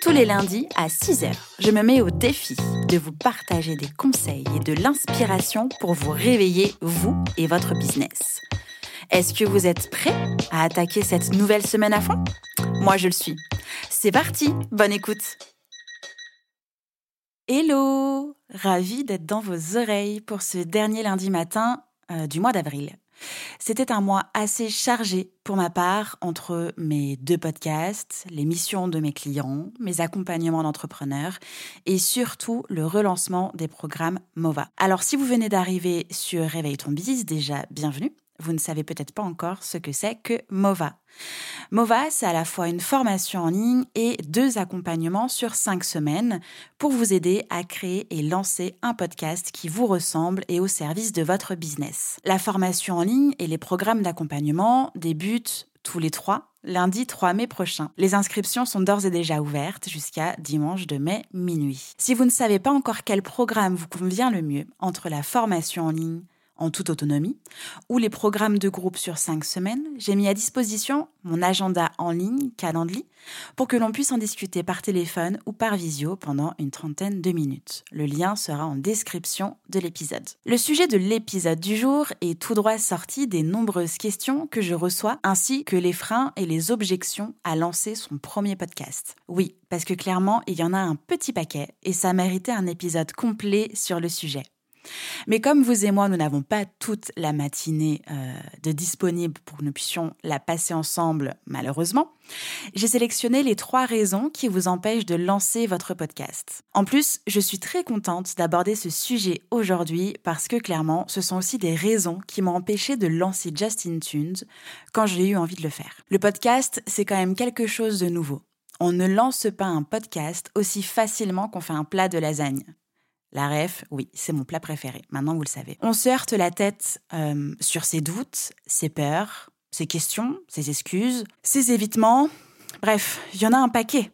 Tous les lundis à 6h, je me mets au défi de vous partager des conseils et de l'inspiration pour vous réveiller, vous et votre business. Est-ce que vous êtes prêts à attaquer cette nouvelle semaine à fond? Moi, je le suis. C'est parti, bonne écoute Hello Ravi d'être dans vos oreilles pour ce dernier lundi matin euh, du mois d'avril. C'était un mois assez chargé pour ma part entre mes deux podcasts, les missions de mes clients, mes accompagnements d'entrepreneurs et surtout le relancement des programmes MOVA. Alors si vous venez d'arriver sur Réveille ton business, déjà bienvenue vous ne savez peut-être pas encore ce que c'est que MOVA. MOVA, c'est à la fois une formation en ligne et deux accompagnements sur cinq semaines pour vous aider à créer et lancer un podcast qui vous ressemble et au service de votre business. La formation en ligne et les programmes d'accompagnement débutent tous les trois lundi 3 mai prochain. Les inscriptions sont d'ores et déjà ouvertes jusqu'à dimanche de mai minuit. Si vous ne savez pas encore quel programme vous convient le mieux entre la formation en ligne, en toute autonomie, ou les programmes de groupe sur cinq semaines, j'ai mis à disposition mon agenda en ligne, Calendly, pour que l'on puisse en discuter par téléphone ou par visio pendant une trentaine de minutes. Le lien sera en description de l'épisode. Le sujet de l'épisode du jour est tout droit sorti des nombreuses questions que je reçois, ainsi que les freins et les objections à lancer son premier podcast. Oui, parce que clairement, il y en a un petit paquet, et ça méritait un épisode complet sur le sujet. Mais comme vous et moi, nous n'avons pas toute la matinée euh, de disponible pour que nous puissions la passer ensemble, malheureusement, j'ai sélectionné les trois raisons qui vous empêchent de lancer votre podcast. En plus, je suis très contente d'aborder ce sujet aujourd'hui parce que clairement, ce sont aussi des raisons qui m'ont empêché de lancer Justin Tunes quand j'ai eu envie de le faire. Le podcast, c'est quand même quelque chose de nouveau. On ne lance pas un podcast aussi facilement qu'on fait un plat de lasagne. La ref, oui, c'est mon plat préféré. Maintenant, vous le savez. On se heurte la tête euh, sur ses doutes, ses peurs, ses questions, ses excuses, ses évitements. Bref, il y en a un paquet.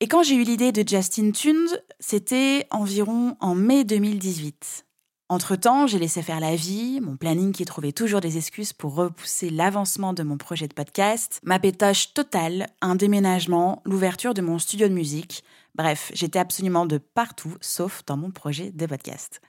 Et quand j'ai eu l'idée de Justin Tunes, c'était environ en mai 2018. Entre-temps, j'ai laissé faire la vie, mon planning qui trouvait toujours des excuses pour repousser l'avancement de mon projet de podcast, ma pétoche totale, un déménagement, l'ouverture de mon studio de musique, Bref, j'étais absolument de partout, sauf dans mon projet de podcast.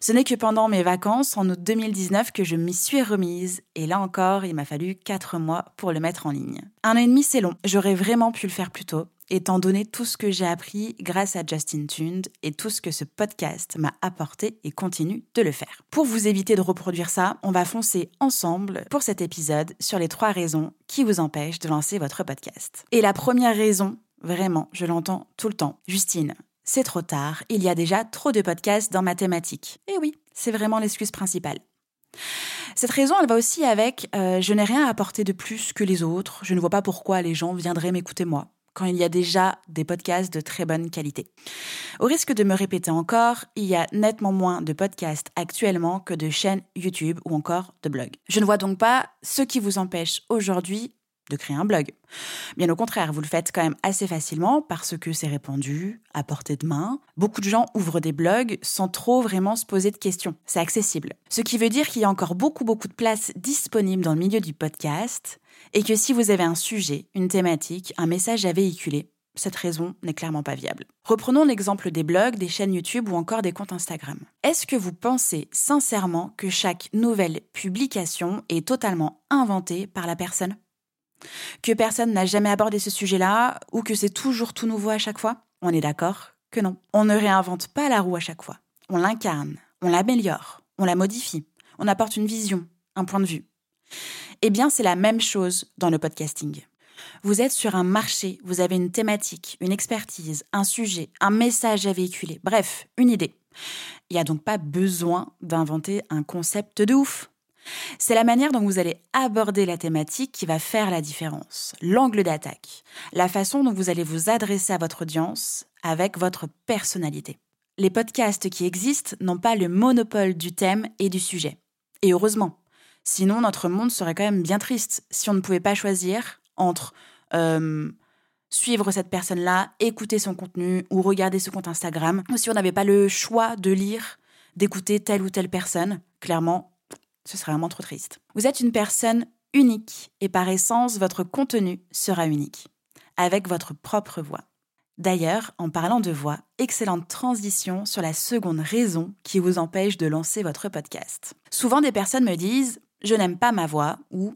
Ce n'est que pendant mes vacances, en août 2019, que je m'y suis remise, et là encore, il m'a fallu quatre mois pour le mettre en ligne. Un an et demi, c'est long. J'aurais vraiment pu le faire plus tôt, étant donné tout ce que j'ai appris grâce à Justin Tuned et tout ce que ce podcast m'a apporté et continue de le faire. Pour vous éviter de reproduire ça, on va foncer ensemble pour cet épisode sur les trois raisons qui vous empêchent de lancer votre podcast. Et la première raison, Vraiment, je l'entends tout le temps. Justine, c'est trop tard, il y a déjà trop de podcasts dans ma thématique. Et oui, c'est vraiment l'excuse principale. Cette raison, elle va aussi avec euh, je n'ai rien à apporter de plus que les autres, je ne vois pas pourquoi les gens viendraient m'écouter moi, quand il y a déjà des podcasts de très bonne qualité. Au risque de me répéter encore, il y a nettement moins de podcasts actuellement que de chaînes YouTube ou encore de blogs. Je ne vois donc pas ce qui vous empêche aujourd'hui de créer un blog. Bien au contraire, vous le faites quand même assez facilement parce que c'est répandu, à portée de main. Beaucoup de gens ouvrent des blogs sans trop vraiment se poser de questions. C'est accessible. Ce qui veut dire qu'il y a encore beaucoup beaucoup de place disponible dans le milieu du podcast et que si vous avez un sujet, une thématique, un message à véhiculer, cette raison n'est clairement pas viable. Reprenons l'exemple des blogs, des chaînes YouTube ou encore des comptes Instagram. Est-ce que vous pensez sincèrement que chaque nouvelle publication est totalement inventée par la personne? Que personne n'a jamais abordé ce sujet-là ou que c'est toujours tout nouveau à chaque fois On est d'accord que non. On ne réinvente pas la roue à chaque fois. On l'incarne, on l'améliore, on la modifie, on apporte une vision, un point de vue. Eh bien, c'est la même chose dans le podcasting. Vous êtes sur un marché, vous avez une thématique, une expertise, un sujet, un message à véhiculer, bref, une idée. Il n'y a donc pas besoin d'inventer un concept de ouf. C'est la manière dont vous allez aborder la thématique qui va faire la différence, l'angle d'attaque, la façon dont vous allez vous adresser à votre audience, avec votre personnalité. Les podcasts qui existent n'ont pas le monopole du thème et du sujet. Et heureusement. Sinon, notre monde serait quand même bien triste si on ne pouvait pas choisir entre euh, suivre cette personne-là, écouter son contenu ou regarder ce compte Instagram, ou si on n'avait pas le choix de lire, d'écouter telle ou telle personne. Clairement, ce serait vraiment trop triste. Vous êtes une personne unique et par essence, votre contenu sera unique, avec votre propre voix. D'ailleurs, en parlant de voix, excellente transition sur la seconde raison qui vous empêche de lancer votre podcast. Souvent des personnes me disent je n'aime pas ma voix ou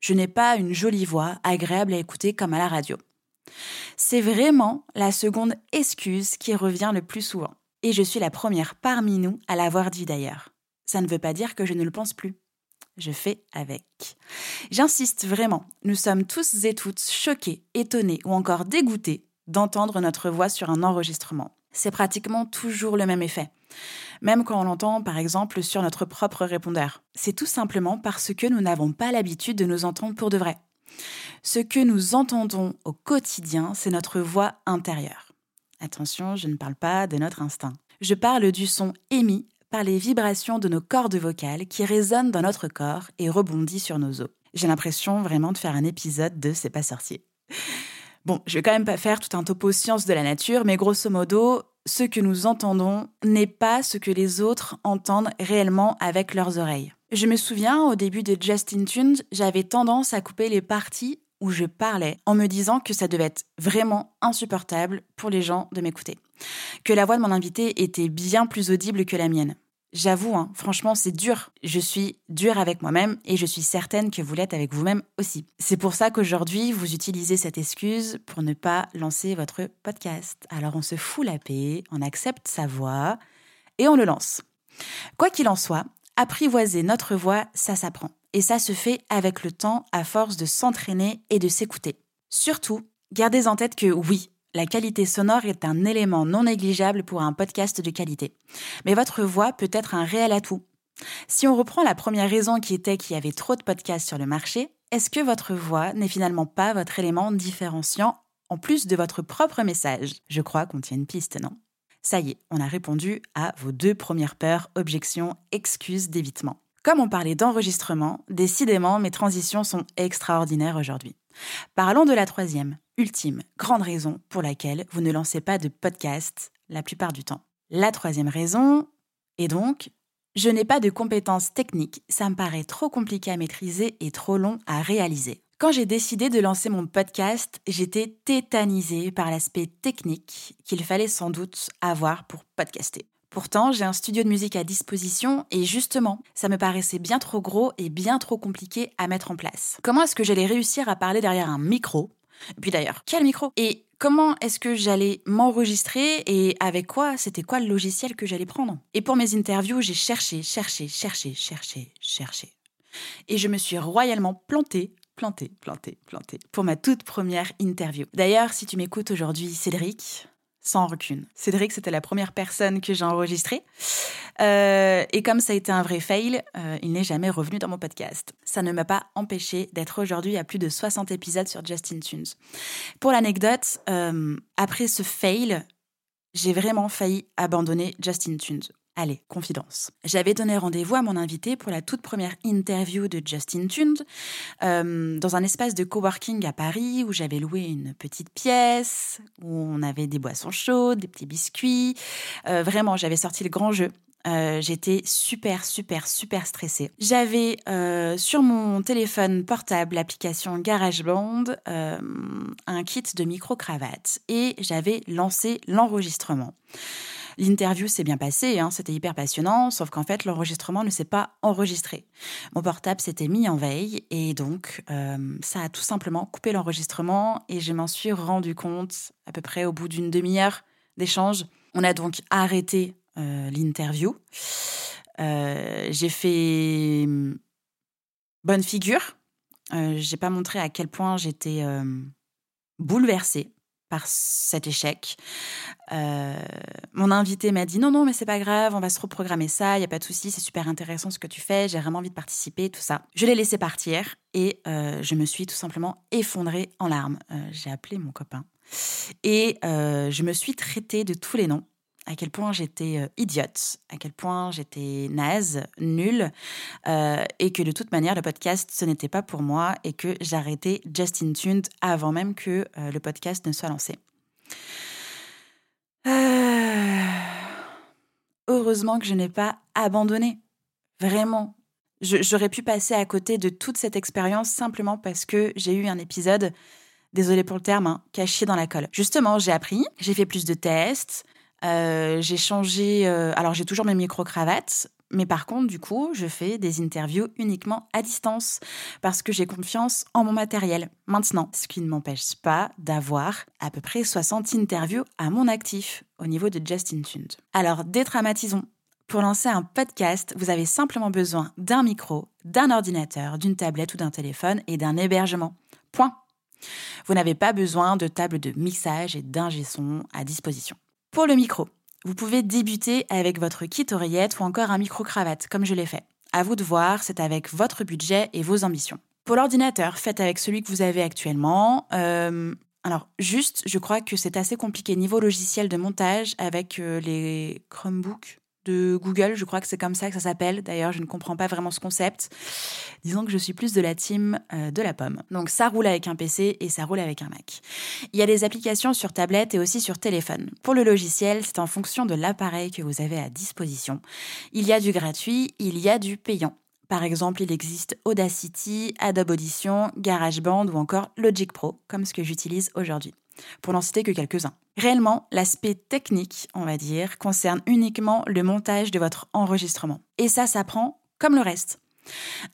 je n'ai pas une jolie voix agréable à écouter comme à la radio. C'est vraiment la seconde excuse qui revient le plus souvent. Et je suis la première parmi nous à l'avoir dit d'ailleurs. Ça ne veut pas dire que je ne le pense plus. Je fais avec. J'insiste vraiment, nous sommes tous et toutes choqués, étonnés ou encore dégoûtés d'entendre notre voix sur un enregistrement. C'est pratiquement toujours le même effet. Même quand on l'entend par exemple sur notre propre répondeur. C'est tout simplement parce que nous n'avons pas l'habitude de nous entendre pour de vrai. Ce que nous entendons au quotidien, c'est notre voix intérieure. Attention, je ne parle pas de notre instinct. Je parle du son émis par les vibrations de nos cordes vocales qui résonnent dans notre corps et rebondissent sur nos os. J'ai l'impression vraiment de faire un épisode de C'est pas sorcier. Bon, je vais quand même pas faire tout un topo science de la nature, mais grosso modo, ce que nous entendons n'est pas ce que les autres entendent réellement avec leurs oreilles. Je me souviens, au début de Justin Tunes, j'avais tendance à couper les parties où je parlais en me disant que ça devait être vraiment insupportable pour les gens de m'écouter. Que la voix de mon invité était bien plus audible que la mienne. J'avoue, hein, franchement, c'est dur. Je suis dure avec moi-même et je suis certaine que vous l'êtes avec vous-même aussi. C'est pour ça qu'aujourd'hui, vous utilisez cette excuse pour ne pas lancer votre podcast. Alors on se fout la paix, on accepte sa voix et on le lance. Quoi qu'il en soit, apprivoiser notre voix, ça s'apprend. Et ça se fait avec le temps à force de s'entraîner et de s'écouter. Surtout, gardez en tête que oui, la qualité sonore est un élément non négligeable pour un podcast de qualité. Mais votre voix peut être un réel atout. Si on reprend la première raison qui était qu'il y avait trop de podcasts sur le marché, est-ce que votre voix n'est finalement pas votre élément différenciant en plus de votre propre message? Je crois qu'on tient une piste, non? Ça y est, on a répondu à vos deux premières peurs, objections, excuses d'évitement. Comme on parlait d'enregistrement, décidément, mes transitions sont extraordinaires aujourd'hui. Parlons de la troisième, ultime, grande raison pour laquelle vous ne lancez pas de podcast la plupart du temps. La troisième raison est donc, je n'ai pas de compétences techniques, ça me paraît trop compliqué à maîtriser et trop long à réaliser. Quand j'ai décidé de lancer mon podcast, j'étais tétanisée par l'aspect technique qu'il fallait sans doute avoir pour podcaster. Pourtant, j'ai un studio de musique à disposition et justement, ça me paraissait bien trop gros et bien trop compliqué à mettre en place. Comment est-ce que j'allais réussir à parler derrière un micro? Puis d'ailleurs, quel micro? Et comment est-ce que j'allais m'enregistrer et avec quoi C'était quoi le logiciel que j'allais prendre? Et pour mes interviews, j'ai cherché, cherché, cherché, cherché, cherché. Et je me suis royalement plantée planté, planté, planté pour ma toute première interview. D'ailleurs, si tu m'écoutes aujourd'hui, Cédric, sans recul. Cédric, c'était la première personne que j'ai enregistrée. Euh, et comme ça a été un vrai fail, euh, il n'est jamais revenu dans mon podcast. Ça ne m'a pas empêché d'être aujourd'hui à plus de 60 épisodes sur Justin Tunes. Pour l'anecdote, euh, après ce fail, j'ai vraiment failli abandonner Justin Tunes. Allez, confidence. J'avais donné rendez-vous à mon invité pour la toute première interview de Justin Tunes euh, dans un espace de coworking à Paris où j'avais loué une petite pièce, où on avait des boissons chaudes, des petits biscuits. Euh, vraiment, j'avais sorti le grand jeu. Euh, j'étais super, super, super stressée. J'avais sur mon téléphone portable l'application GarageBand, un kit de micro-cravate et j'avais lancé l'enregistrement. L'interview s'est bien passée, hein, c'était hyper passionnant, sauf qu'en fait, l'enregistrement ne s'est pas enregistré. Mon portable s'était mis en veille et donc euh, ça a tout simplement coupé l'enregistrement et je m'en suis rendu compte à peu près au bout d'une demi-heure d'échange. On a donc arrêté euh, l'interview. Euh, j'ai fait bonne figure. j'ai pas montré à quel point j'étais bouleversée par cet échec. Euh, mon invité m'a dit non, non, mais c'est pas grave, on va se reprogrammer ça, il n'y a pas de souci, c'est super intéressant ce que tu fais, j'ai vraiment envie de participer, tout ça. Je l'ai laissé partir et euh, je me suis tout simplement effondrée en larmes. Euh, j'ai appelé mon copain et je me suis traitée de tous les noms à quel point j'étais euh, idiote, à quel point j'étais naze, nulle, euh, et que de toute manière, le podcast, ce n'était pas pour moi, et que j'arrêtais Justin Tuned avant même que euh, le podcast ne soit lancé. Heureusement que je n'ai pas abandonné. Vraiment. J'aurais pu passer à côté de toute cette expérience simplement parce que j'ai eu un épisode désolé pour le terme, hein, caché dans la colle. Justement, j'ai appris, j'ai fait plus de tests, euh, j'ai changé. Euh, alors, j'ai toujours mes micro-cravates. Mais par contre, du coup, je fais des interviews uniquement à distance parce que j'ai confiance en mon matériel maintenant. Ce qui ne m'empêche pas d'avoir à peu près 60 interviews à mon actif au niveau de Justin Tuned. Alors, détramatisons. Pour lancer un podcast, vous avez simplement besoin d'un micro, d'un ordinateur, d'une tablette ou d'un téléphone et d'un hébergement. Point. Vous n'avez pas besoin de table de mixage et d'ingé son à disposition. Pour le micro, vous pouvez débuter avec votre kit oreillette ou encore un micro-cravate, comme je l'ai fait. À vous de voir, c'est avec votre budget et vos ambitions. Pour l'ordinateur, faites avec celui que vous avez actuellement. Euh, alors, juste, je crois que c'est assez compliqué niveau logiciel de montage avec euh, les Chromebooks de Google, je crois que c'est comme ça que ça s'appelle. D'ailleurs, je ne comprends pas vraiment ce concept. Disons que je suis plus de la team euh, de la pomme. Donc ça roule avec un PC et ça roule avec un Mac. Il y a des applications sur tablette et aussi sur téléphone. Pour le logiciel, c'est en fonction de l'appareil que vous avez à disposition. Il y a du gratuit, il y a du payant. Par exemple, il existe Audacity, Adobe Audition, GarageBand ou encore Logic Pro, comme ce que j'utilise aujourd'hui pour n'en citer que quelques-uns. Réellement, l'aspect technique, on va dire, concerne uniquement le montage de votre enregistrement. Et ça s'apprend comme le reste.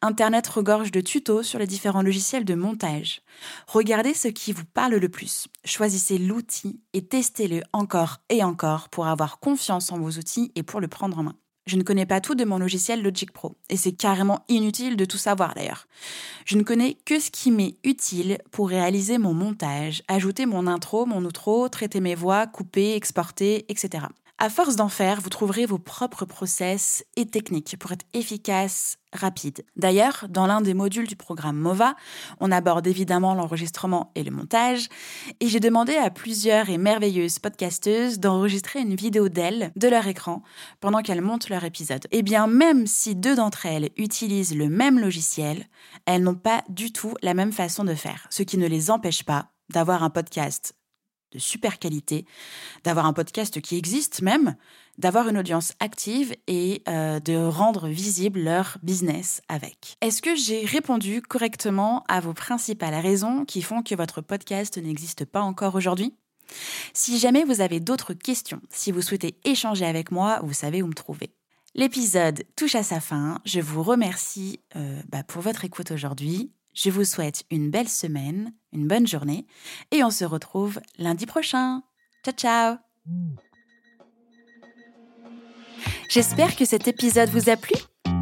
Internet regorge de tutos sur les différents logiciels de montage. Regardez ce qui vous parle le plus. Choisissez l'outil et testez-le encore et encore pour avoir confiance en vos outils et pour le prendre en main. Je ne connais pas tout de mon logiciel Logic Pro, et c'est carrément inutile de tout savoir d'ailleurs. Je ne connais que ce qui m'est utile pour réaliser mon montage, ajouter mon intro, mon outro, traiter mes voix, couper, exporter, etc. À force d'en faire, vous trouverez vos propres process et techniques pour être efficace, rapide. D'ailleurs, dans l'un des modules du programme MOVA, on aborde évidemment l'enregistrement et le montage, et j'ai demandé à plusieurs et merveilleuses podcasteuses d'enregistrer une vidéo d'elles, de leur écran, pendant qu'elles montent leur épisode. Et eh bien, même si deux d'entre elles utilisent le même logiciel, elles n'ont pas du tout la même façon de faire, ce qui ne les empêche pas d'avoir un podcast de super qualité, d'avoir un podcast qui existe même, d'avoir une audience active et euh, de rendre visible leur business avec. Est-ce que j'ai répondu correctement à vos principales raisons qui font que votre podcast n'existe pas encore aujourd'hui? Si jamais vous avez d'autres questions, si vous souhaitez échanger avec moi, vous savez où me trouver. L'épisode touche à sa fin. Je vous remercie euh, bah, pour votre écoute aujourd'hui. Je vous souhaite une belle semaine, une bonne journée et on se retrouve lundi prochain. Ciao ciao J'espère que cet épisode vous a plu.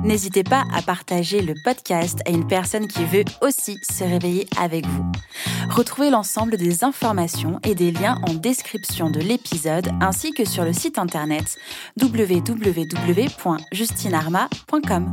N'hésitez pas à partager le podcast à une personne qui veut aussi se réveiller avec vous. Retrouvez l'ensemble des informations et des liens en description de l'épisode ainsi que sur le site internet www.justinarma.com.